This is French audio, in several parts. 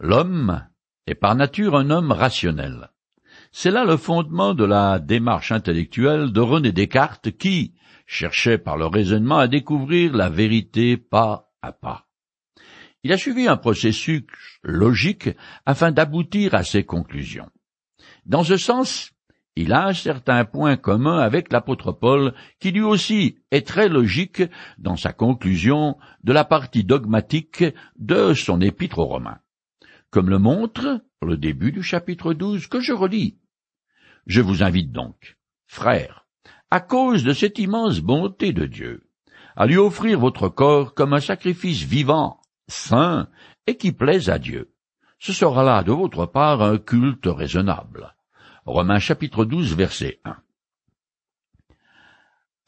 L'homme est par nature un homme rationnel. C'est là le fondement de la démarche intellectuelle de René Descartes qui cherchait par le raisonnement à découvrir la vérité pas à pas. Il a suivi un processus logique afin d'aboutir à ses conclusions. Dans ce sens, il a un certain point commun avec l'apôtre Paul, qui lui aussi est très logique dans sa conclusion de la partie dogmatique de son épître aux Romains. Comme le montre le début du chapitre 12 que je relis. Je vous invite donc, frères, à cause de cette immense bonté de Dieu, à lui offrir votre corps comme un sacrifice vivant, saint et qui plaise à Dieu. Ce sera là de votre part un culte raisonnable. Romains chapitre 12 verset 1.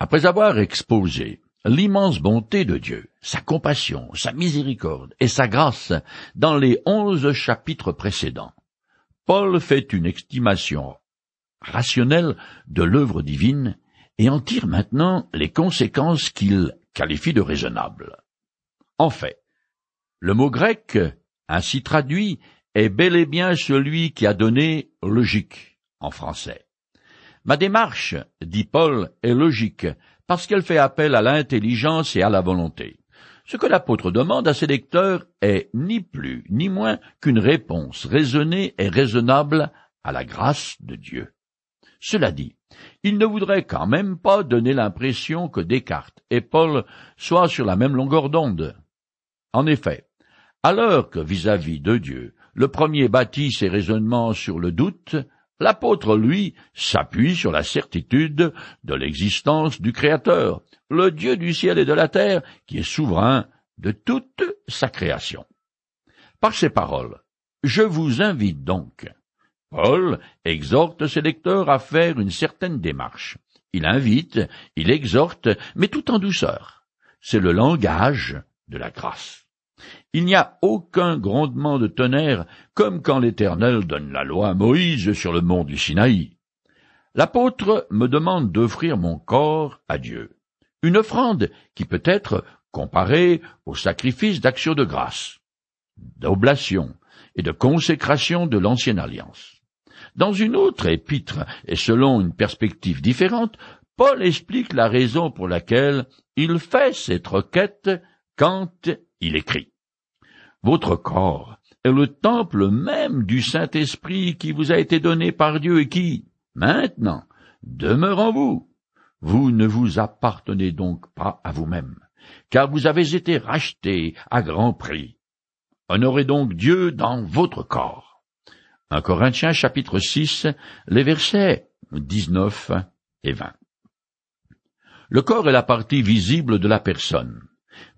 Après avoir exposé l'immense bonté de Dieu, sa compassion, sa miséricorde et sa grâce dans les onze chapitres précédents, Paul fait une estimation rationnelle de l'œuvre divine et en tire maintenant les conséquences qu'il qualifie de raisonnables. En fait, le mot grec, ainsi traduit, est bel et bien celui qui a donné logique en français. Ma démarche, dit Paul, est logique, parce qu'elle fait appel à l'intelligence et à la volonté. Ce que l'apôtre demande à ses lecteurs est ni plus ni moins qu'une réponse raisonnée et raisonnable à la grâce de Dieu. Cela dit, il ne voudrait quand même pas donner l'impression que Descartes et Paul soient sur la même longueur d'onde. En effet, alors que vis-à-vis de Dieu, le premier bâtit ses raisonnements sur le doute, l'apôtre, lui, s'appuie sur la certitude de l'existence du Créateur, le Dieu du ciel et de la terre, qui est souverain de toute sa création. Par ces paroles, je vous invite donc. Paul exhorte ses lecteurs à faire une certaine démarche. Il invite, il exhorte, mais tout en douceur. C'est le langage de la grâce. Il n'y a aucun grondement de tonnerre comme quand l'Éternel donne la loi à Moïse sur le mont du Sinaï. L'apôtre me demande d'offrir mon corps à Dieu, une offrande qui peut être comparée au sacrifice d'action de grâce, d'oblation et de consécration de l'ancienne alliance. Dans une autre épître, et selon une perspective différente, Paul explique la raison pour laquelle il fait cette requête quand il écrit. Votre corps est le temple même du Saint-Esprit qui vous a été donné par Dieu et qui, maintenant, demeure en vous. Vous ne vous appartenez donc pas à vous-même, car vous avez été rachetés à grand prix. Honorez donc Dieu dans votre corps. 1 Corinthiens chapitre 6, les versets 19 et 20. Le corps est la partie visible de la personne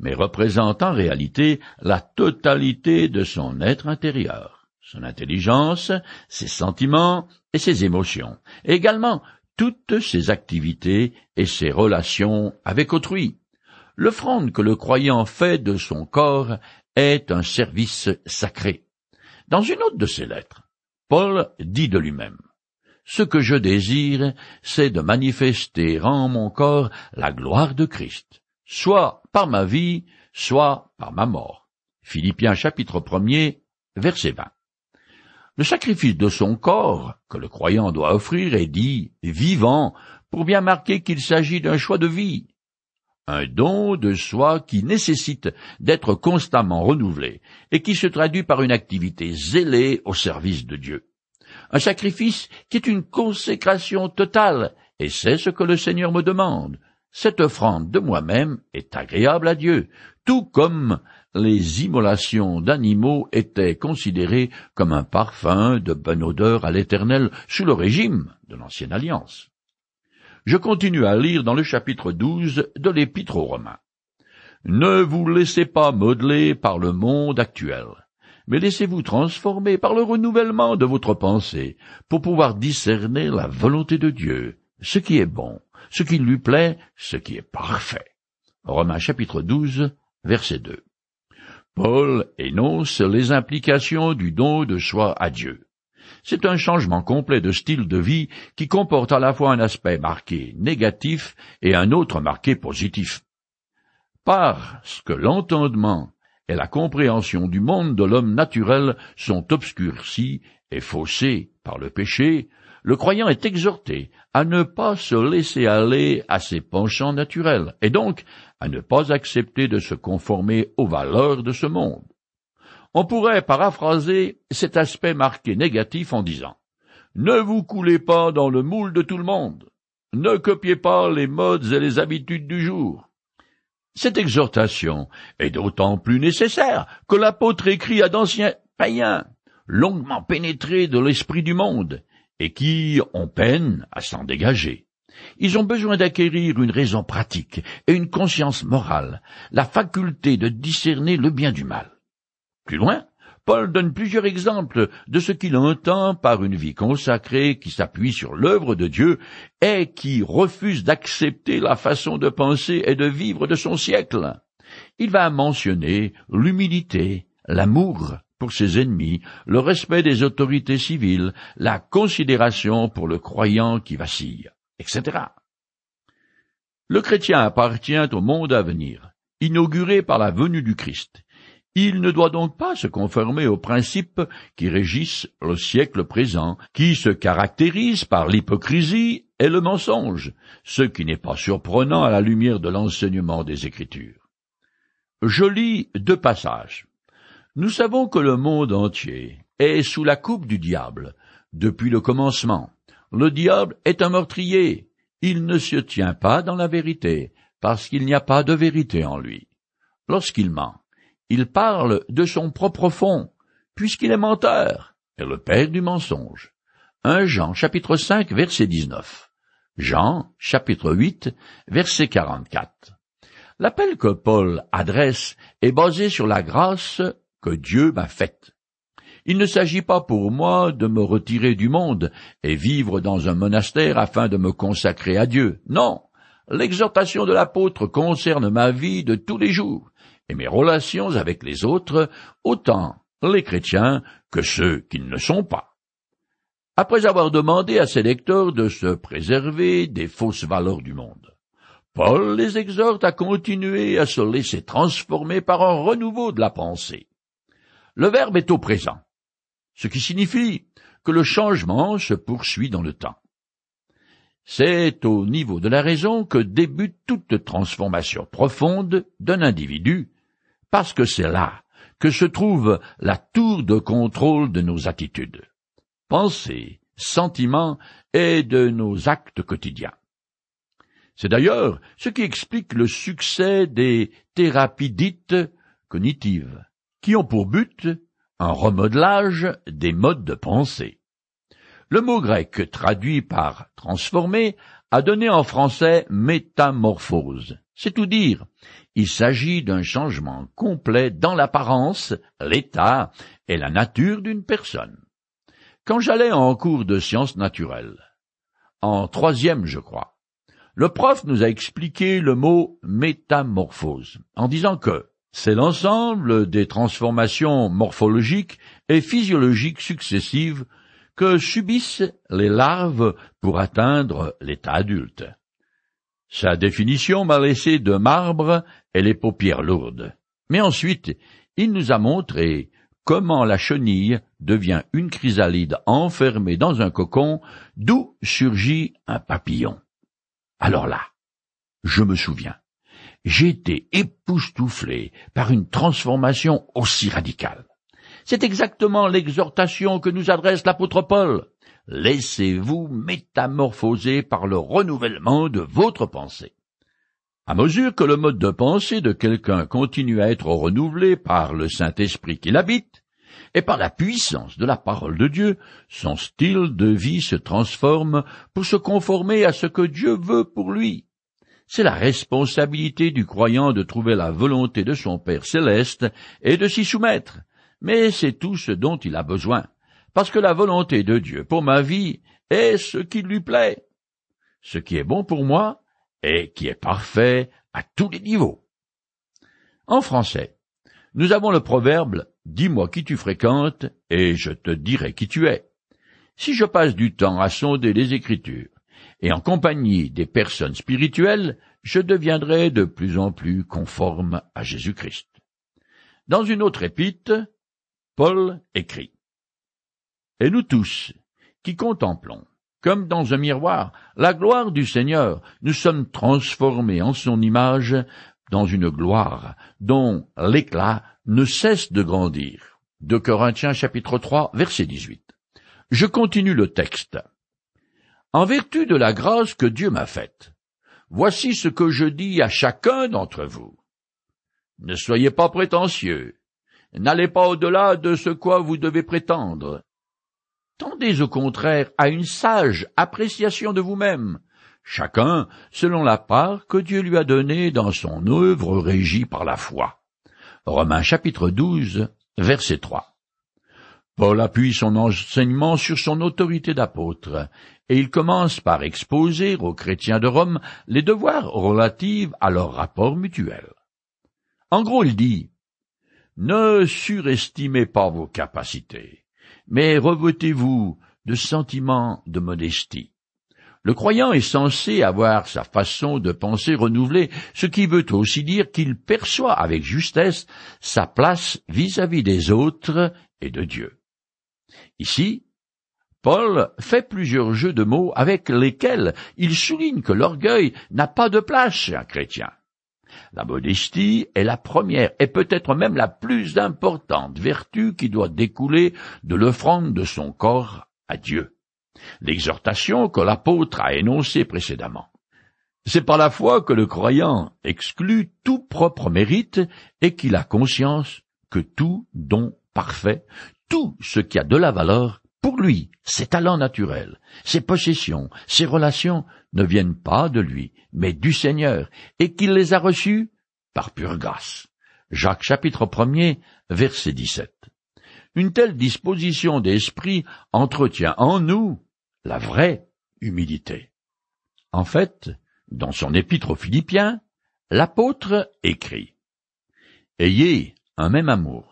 mais représente en réalité la totalité de son être intérieur, son intelligence, ses sentiments et ses émotions, également toutes ses activités et ses relations avec autrui. L'offrande que le croyant fait de son corps est un service sacré. Dans une autre de ses lettres, Paul dit de lui-même Ce que je désire, c'est de manifester en mon corps la gloire de Christ soit par ma vie, soit par ma mort. Philippiens chapitre 1 verset 20. Le sacrifice de son corps que le croyant doit offrir est dit vivant pour bien marquer qu'il s'agit d'un choix de vie, un don de soi qui nécessite d'être constamment renouvelé et qui se traduit par une activité zélée au service de Dieu. Un sacrifice qui est une consécration totale, et c'est ce que le Seigneur me demande, cette offrande de moi-même est agréable à Dieu, tout comme les immolations d'animaux étaient considérées comme un parfum de bonne odeur à l'Éternel sous le régime de l'Ancienne Alliance. Je continue à lire dans le chapitre 12 de l'Épître aux Romains. Ne vous laissez pas modeler par le monde actuel, mais laissez-vous transformer par le renouvellement de votre pensée, pour pouvoir discerner la volonté de Dieu, ce qui est bon, ce qui lui plaît, ce qui est parfait. Romains chapitre 12, verset 2. Paul énonce les implications du don de soi à Dieu. C'est un changement complet de style de vie qui comporte à la fois un aspect marqué négatif et un autre marqué positif. Parce que l'entendement et la compréhension du monde de l'homme naturel sont obscurcies et faussées par le péché, le croyant est exhorté à ne pas se laisser aller à ses penchants naturels, et donc à ne pas accepter de se conformer aux valeurs de ce monde. On pourrait paraphraser cet aspect marqué négatif en disant Ne vous coulez pas dans le moule de tout le monde. Ne copiez pas les modes et les habitudes du jour. Cette exhortation est d'autant plus nécessaire que l'apôtre écrit à d'anciens païens, longuement pénétrés de l'esprit du monde, et qui ont peine à s'en dégager. Ils ont besoin d'acquérir une raison pratique et une conscience morale, la faculté de discerner le bien du mal. Plus loin, Paul donne plusieurs exemples de ce qu'il entend par une vie consacrée qui s'appuie sur l'œuvre de Dieu et qui refuse d'accepter la façon de penser et de vivre de son siècle. Il va mentionner l'humilité, l'amour pour ses ennemis, le respect des autorités civiles, la considération pour le croyant qui vacille, etc. Le chrétien appartient au monde à venir, inauguré par la venue du Christ. Il ne doit donc pas se conformer aux principes qui régissent le siècle présent, qui se caractérisent par l'hypocrisie et le mensonge, ce qui n'est pas surprenant à la lumière de l'enseignement des Écritures. Je lis deux passages. Nous savons que le monde entier est sous la coupe du diable depuis le commencement. Le diable est un meurtrier. Il ne se tient pas dans la vérité, parce qu'il n'y a pas de vérité en lui. Lorsqu'il ment, il parle de son propre fond, puisqu'il est menteur, et le père du mensonge. 1 Jean chapitre 5 verset 19. Jean chapitre 8 verset 44. L'appel que Paul adresse est basé sur la grâce que Dieu m'a faite. Il ne s'agit pas pour moi de me retirer du monde et vivre dans un monastère afin de me consacrer à Dieu. Non. L'exhortation de l'apôtre concerne ma vie de tous les jours et mes relations avec les autres, autant les chrétiens que ceux qui ne le sont pas. Après avoir demandé à ses lecteurs de se préserver des fausses valeurs du monde, Paul les exhorte à continuer à se laisser transformer par un renouveau de la pensée. Le verbe est au présent, ce qui signifie que le changement se poursuit dans le temps. C'est au niveau de la raison que débute toute transformation profonde d'un individu parce que c'est là que se trouve la tour de contrôle de nos attitudes, pensées, sentiments et de nos actes quotidiens. C'est d'ailleurs ce qui explique le succès des thérapies dites cognitives, qui ont pour but un remodelage des modes de pensée. Le mot grec traduit par transformer a donné en français métamorphose. C'est tout dire. Il s'agit d'un changement complet dans l'apparence, l'état et la nature d'une personne. Quand j'allais en cours de sciences naturelles, en troisième je crois, le prof nous a expliqué le mot métamorphose, en disant que c'est l'ensemble des transformations morphologiques et physiologiques successives que subissent les larves pour atteindre l'état adulte. Sa définition m'a laissé de marbre et les paupières lourdes. Mais ensuite, il nous a montré comment la chenille devient une chrysalide enfermée dans un cocon d'où surgit un papillon. Alors là, je me souviens, été époustouflé par une transformation aussi radicale. C'est exactement l'exhortation que nous adresse l'apôtre Paul. Laissez-vous métamorphoser par le renouvellement de votre pensée. À mesure que le mode de pensée de quelqu'un continue à être renouvelé par le Saint-Esprit qui l'habite, et par la puissance de la parole de Dieu, son style de vie se transforme pour se conformer à ce que Dieu veut pour lui. C'est la responsabilité du croyant de trouver la volonté de son Père céleste et de s'y soumettre, mais c'est tout ce dont il a besoin, parce que la volonté de Dieu pour ma vie est ce qui lui plaît. Ce qui est bon pour moi et qui est parfait à tous les niveaux. En français, nous avons le proverbe Dis-moi qui tu fréquentes, et je te dirai qui tu es. Si je passe du temps à sonder les Écritures, et en compagnie des personnes spirituelles, je deviendrai de plus en plus conforme à Jésus-Christ. Dans une autre épître, Paul écrit Et nous tous, qui contemplons, comme dans un miroir, la gloire du Seigneur, nous sommes transformés en son image dans une gloire dont l'éclat ne cesse de grandir. De Corinthiens chapitre 3 verset 18. Je continue le texte. En vertu de la grâce que Dieu m'a faite, voici ce que je dis à chacun d'entre vous. Ne soyez pas prétentieux, n'allez pas au-delà de ce quoi vous devez prétendre. Tendez au contraire à une sage appréciation de vous-même, chacun selon la part que Dieu lui a donnée dans son œuvre régie par la foi. Romains chapitre 12, verset 3. Paul appuie son enseignement sur son autorité d'apôtre, et il commence par exposer aux chrétiens de Rome les devoirs relatifs à leur rapport mutuel. En gros, il dit Ne surestimez pas vos capacités, mais revêtez-vous de sentiments de modestie. Le croyant est censé avoir sa façon de penser renouvelée, ce qui veut aussi dire qu'il perçoit avec justesse sa place vis-à-vis des autres et de Dieu. Ici, Paul fait plusieurs jeux de mots avec lesquels il souligne que l'orgueil n'a pas de place chez un chrétien. La modestie est la première et peut-être même la plus importante vertu qui doit découler de l'offrande de son corps à Dieu. L'exhortation que l'apôtre a énoncée précédemment. C'est par la foi que le croyant exclut tout propre mérite et qu'il a conscience que tout don parfait, tout ce qui a de la valeur, pour lui, ses talents naturels, ses possessions, ses relations ne viennent pas de lui, mais du Seigneur, et qu'il les a reçus par pure grâce. Jacques chapitre 1 verset 17. Une telle disposition d'esprit entretient en nous la vraie humilité. En fait, dans son épître aux Philippiens, l'apôtre écrit Ayez un même amour,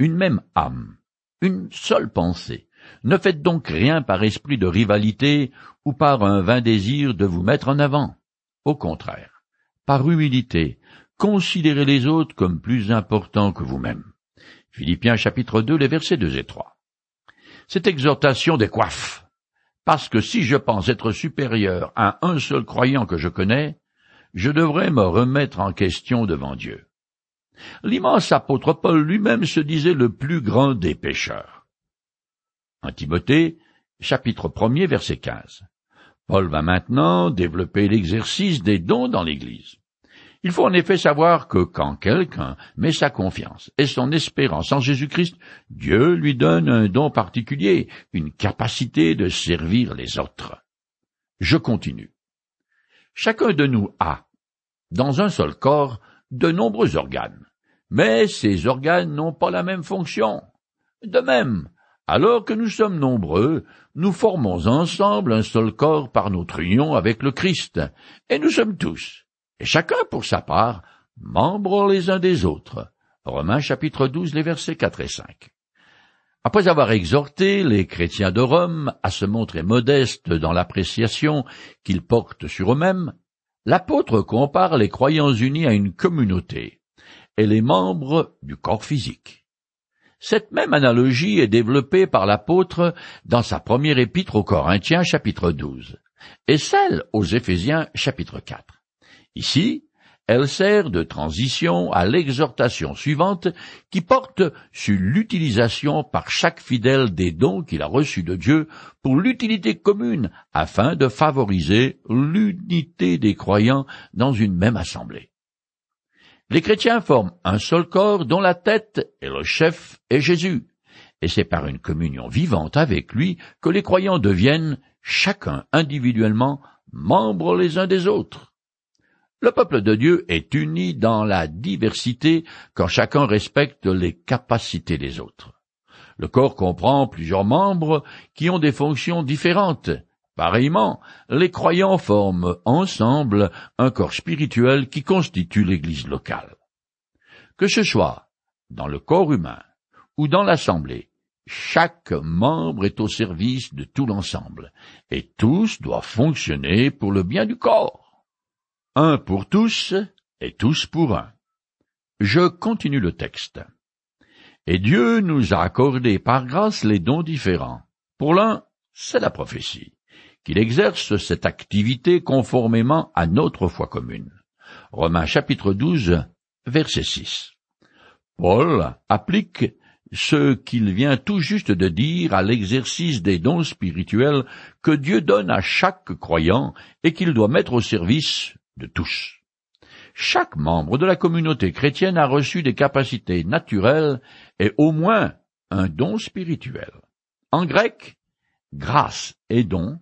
une même âme, une seule pensée. Ne faites donc rien par esprit de rivalité ou par un vain désir de vous mettre en avant. Au contraire, par humilité, considérez les autres comme plus importants que vous-même. Philippiens chapitre 2, les versets 2 et 3. Cette exhortation décoiffe, parce que si je pense être supérieur à un seul croyant que je connais, je devrais me remettre en question devant Dieu. L'immense apôtre Paul lui-même se disait le plus grand des pécheurs. En Timothée, chapitre 1 verset 15. Paul va maintenant développer l'exercice des dons dans l'Église. Il faut en effet savoir que quand quelqu'un met sa confiance et son espérance en Jésus-Christ, Dieu lui donne un don particulier, une capacité de servir les autres. Je continue. Chacun de nous a, dans un seul corps, de nombreux organes, mais ces organes n'ont pas la même fonction. De même, alors que nous sommes nombreux, nous formons ensemble un seul corps par notre union avec le Christ, et nous sommes tous, et chacun pour sa part, membres les uns des autres. Romains chapitre 12, les versets 4 et 5. Après avoir exhorté les chrétiens de Rome à se montrer modestes dans l'appréciation qu'ils portent sur eux-mêmes, l'apôtre compare les croyants unis à une communauté et les membres du corps physique. Cette même analogie est développée par l'apôtre dans sa première épître aux Corinthiens chapitre 12 et celle aux Éphésiens chapitre 4. Ici, elle sert de transition à l'exhortation suivante qui porte sur l'utilisation par chaque fidèle des dons qu'il a reçus de Dieu pour l'utilité commune afin de favoriser l'unité des croyants dans une même assemblée. Les chrétiens forment un seul corps dont la tête et le chef est Jésus, et c'est par une communion vivante avec lui que les croyants deviennent, chacun individuellement, membres les uns des autres. Le peuple de Dieu est uni dans la diversité quand chacun respecte les capacités des autres. Le corps comprend plusieurs membres qui ont des fonctions différentes. Pareillement, les croyants forment ensemble un corps spirituel qui constitue l'Église locale. Que ce soit dans le corps humain ou dans l'Assemblée, chaque membre est au service de tout l'ensemble, et tous doivent fonctionner pour le bien du corps un pour tous et tous pour un. Je continue le texte. Et Dieu nous a accordé par grâce les dons différents. Pour l'un, c'est la prophétie, qu'il exerce cette activité conformément à notre foi commune. Romains chapitre 12, verset 6. Paul applique ce qu'il vient tout juste de dire à l'exercice des dons spirituels que Dieu donne à chaque croyant et qu'il doit mettre au service de tous. Chaque membre de la communauté chrétienne a reçu des capacités naturelles et au moins un don spirituel. En grec, grâce et don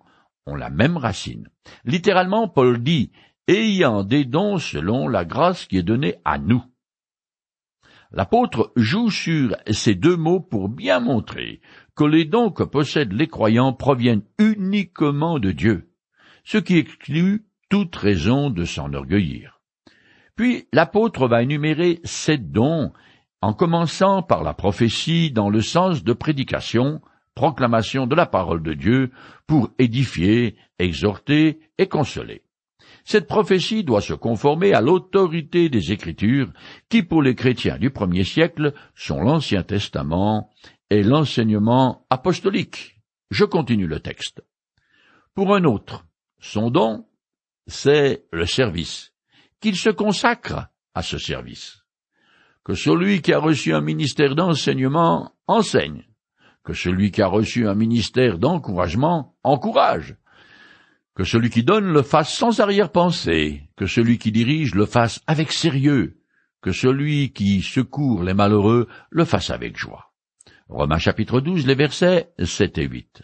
la même racine. Littéralement, Paul dit ayant des dons selon la grâce qui est donnée à nous. L'apôtre joue sur ces deux mots pour bien montrer que les dons que possèdent les croyants proviennent uniquement de Dieu, ce qui exclut toute raison de s'enorgueillir. Puis l'apôtre va énumérer sept dons, en commençant par la prophétie dans le sens de prédication, proclamation de la parole de Dieu, pour édifier, exhorter et consoler. Cette prophétie doit se conformer à l'autorité des Écritures, qui pour les chrétiens du premier siècle sont l'Ancien Testament et l'enseignement apostolique. Je continue le texte. Pour un autre, son don, c'est le service, qu'il se consacre à ce service. Que celui qui a reçu un ministère d'enseignement enseigne, que celui qui a reçu un ministère d'encouragement encourage, que celui qui donne le fasse sans arrière-pensée, que celui qui dirige le fasse avec sérieux, que celui qui secourt les malheureux le fasse avec joie. Romains chapitre 12, les versets 7 et 8.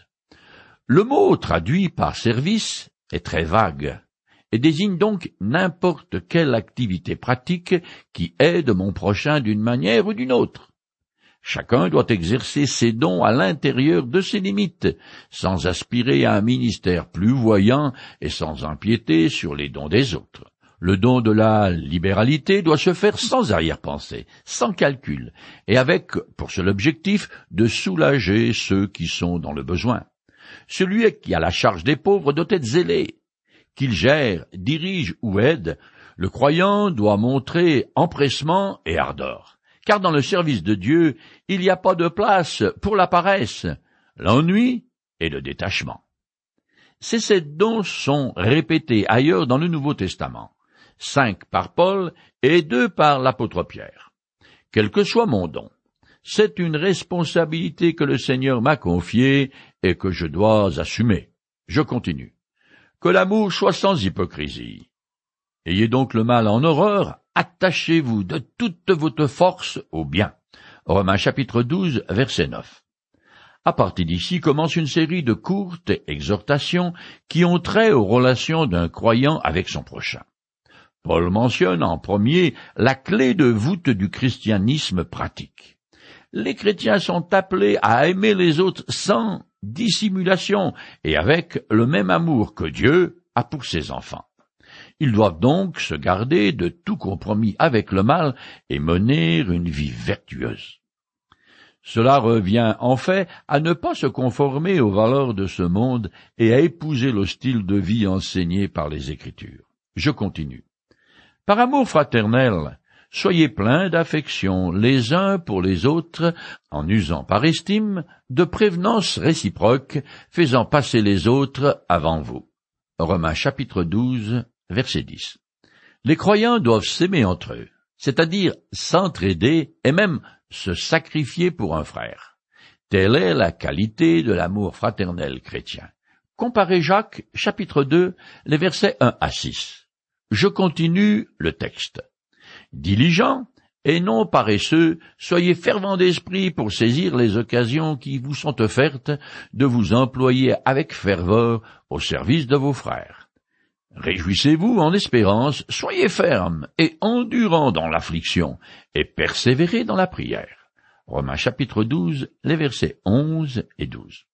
Le mot traduit par service est très vague et désigne donc n'importe quelle activité pratique qui aide mon prochain d'une manière ou d'une autre. Chacun doit exercer ses dons à l'intérieur de ses limites, sans aspirer à un ministère plus voyant et sans empiéter sur les dons des autres. Le don de la libéralité doit se faire sans arrière-pensée, sans calcul, et avec pour seul objectif de soulager ceux qui sont dans le besoin. Celui qui a la charge des pauvres doit être zélé. Qu'il gère, dirige ou aide, le croyant doit montrer empressement et ardeur car dans le service de Dieu, il n'y a pas de place pour la paresse, l'ennui et le détachement. Ces sept dons sont répétés ailleurs dans le Nouveau Testament, cinq par Paul et deux par l'apôtre Pierre. Quel que soit mon don, c'est une responsabilité que le Seigneur m'a confiée et que je dois assumer. Je continue. Que l'amour soit sans hypocrisie. Ayez donc le mal en horreur, attachez-vous de toute votre force au bien. Romains chapitre 12, verset 9. À partir d'ici commence une série de courtes exhortations qui ont trait aux relations d'un croyant avec son prochain. Paul mentionne en premier la clé de voûte du christianisme pratique. Les chrétiens sont appelés à aimer les autres sans dissimulation et avec le même amour que Dieu a pour ses enfants. Ils doivent donc se garder de tout compromis avec le mal et mener une vie vertueuse. Cela revient en fait à ne pas se conformer aux valeurs de ce monde et à épouser le style de vie enseigné par les Écritures. Je continue. Par amour fraternel, soyez pleins d'affection les uns pour les autres, en usant par estime de prévenance réciproque, faisant passer les autres avant vous. Romains chapitre 12, Verset 10. Les croyants doivent s'aimer entre eux, c'est-à-dire s'entraider et même se sacrifier pour un frère. Telle est la qualité de l'amour fraternel chrétien. Comparez Jacques, chapitre 2, les versets 1 à 6. Je continue le texte. Diligents et non paresseux, soyez fervents d'esprit pour saisir les occasions qui vous sont offertes de vous employer avec ferveur au service de vos frères Réjouissez-vous en espérance, soyez fermes et endurants dans l'affliction, et persévérez dans la prière. Romains chapitre 12, les versets 11 et 12.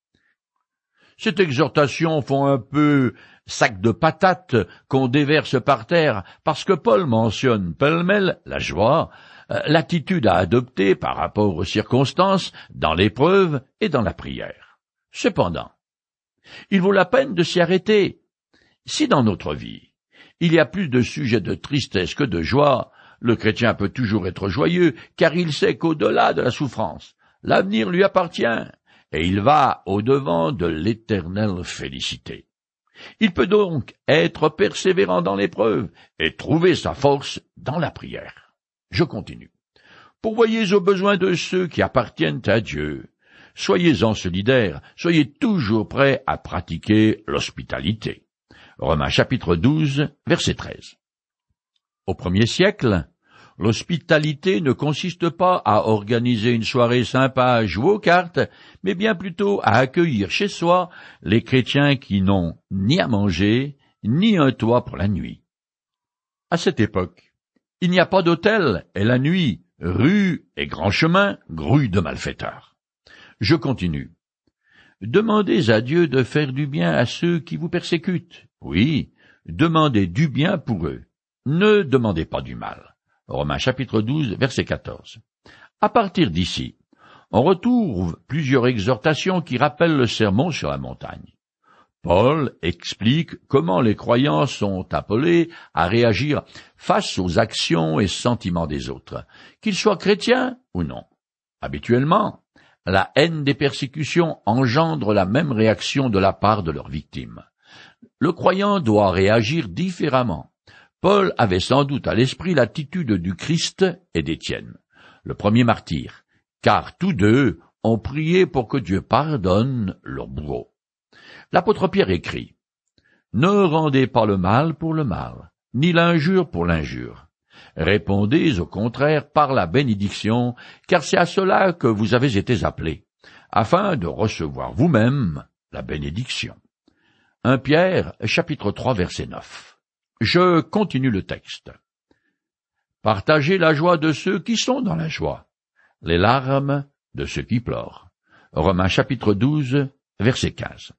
Cette exhortation font un peu sac de patates qu'on déverse par terre parce que Paul mentionne pêle-mêle la joie, euh, l'attitude à adopter par rapport aux circonstances, dans l'épreuve et dans la prière. Cependant, il vaut la peine de s'y arrêter si dans notre vie, il y a plus de sujets de tristesse que de joie, Le chrétien peut toujours être joyeux, car il sait qu'au-delà de la souffrance, l'avenir lui appartient, et il va au-devant de l'éternelle félicité. Il peut donc être persévérant dans l'épreuve et trouver sa force dans la prière. Je continue. Pourvoyez aux besoins de ceux qui appartiennent à Dieu. Soyez-en solidaires, soyez toujours prêts à pratiquer l'hospitalité. Romains chapitre 12, verset 13. Au premier siècle, l'hospitalité ne consiste pas à organiser une soirée sympa à jouer aux cartes, mais bien plutôt à accueillir chez soi les chrétiens qui n'ont ni à manger, ni un toit pour la nuit. À cette époque, il n'y a pas d'hôtel, et la nuit, rue et grand chemin grouille de malfaiteurs. Je continue. Demandez à Dieu de faire du bien à ceux qui vous persécutent. Oui, demandez du bien pour eux. Ne demandez pas du mal. Romains chapitre 12, verset 14. À partir d'ici, on retrouve plusieurs exhortations qui rappellent le sermon sur la montagne. Paul explique comment les croyants sont appelés à réagir face aux actions et sentiments des autres, qu'ils soient chrétiens ou non. Habituellement, la haine des persécutions engendre la même réaction de la part de leurs victimes. Le croyant doit réagir différemment Paul avait sans doute à l'esprit l'attitude du Christ et d'Étienne, le premier martyr, car tous deux ont prié pour que Dieu pardonne leur bourreau. L'apôtre Pierre écrit Ne rendez pas le mal pour le mal, ni l'injure pour l'injure. Répondez au contraire par la bénédiction, car c'est à cela que vous avez été appelés, afin de recevoir vous-même la bénédiction. 1 Pierre, chapitre 3, verset 9. Je continue le texte. Partagez la joie de ceux qui sont dans la joie, les larmes de ceux qui pleurent. Romains chapitre 12, verset 15.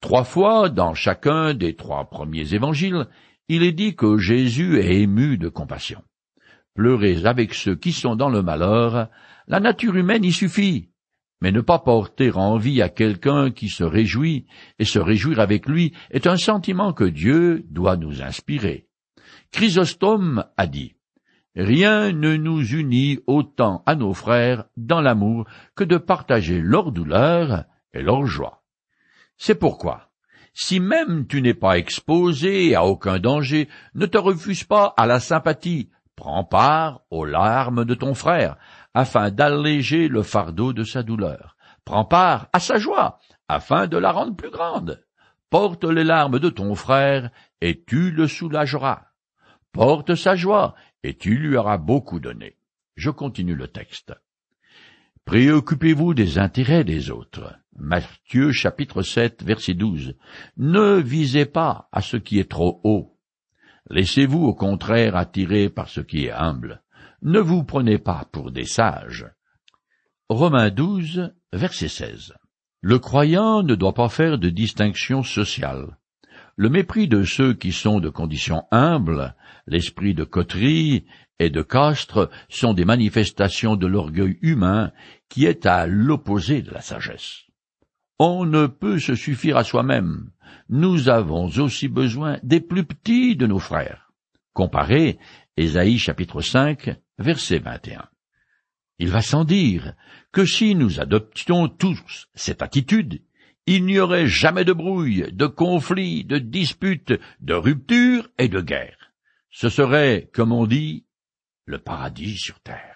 Trois fois dans chacun des trois premiers évangiles, il est dit que Jésus est ému de compassion. Pleurez avec ceux qui sont dans le malheur, la nature humaine y suffit, mais ne pas porter envie à quelqu'un qui se réjouit et se réjouir avec lui est un sentiment que Dieu doit nous inspirer. Chrysostome a dit Rien ne nous unit autant à nos frères dans l'amour que de partager leur douleur et leur joie. C'est pourquoi, si même tu n'es pas exposé à aucun danger, ne te refuse pas à la sympathie, prends part aux larmes de ton frère, afin d'alléger le fardeau de sa douleur. Prends part à sa joie, afin de la rendre plus grande. Porte les larmes de ton frère, et tu le soulageras. Porte sa joie, et tu lui auras beaucoup donné. Je continue le texte. Préoccupez-vous des intérêts des autres. Matthieu chapitre 7 verset 12. Ne visez pas à ce qui est trop haut. Laissez-vous au contraire attirer par ce qui est humble. Ne vous prenez pas pour des sages. Romains 12, verset 16. Le croyant ne doit pas faire de distinction sociale. Le mépris de ceux qui sont de condition humble, l'esprit de coterie et de castre sont des manifestations de l'orgueil humain qui est à l'opposé de la sagesse. On ne peut se suffire à soi-même. Nous avons aussi besoin des plus petits de nos frères. Comparez Ésaïe chapitre 5, verset 21. Il va sans dire que si nous adoptions tous cette attitude, il n'y aurait jamais de brouille, de conflit, de dispute, de rupture et de guerre. Ce serait, comme on dit, le paradis sur terre.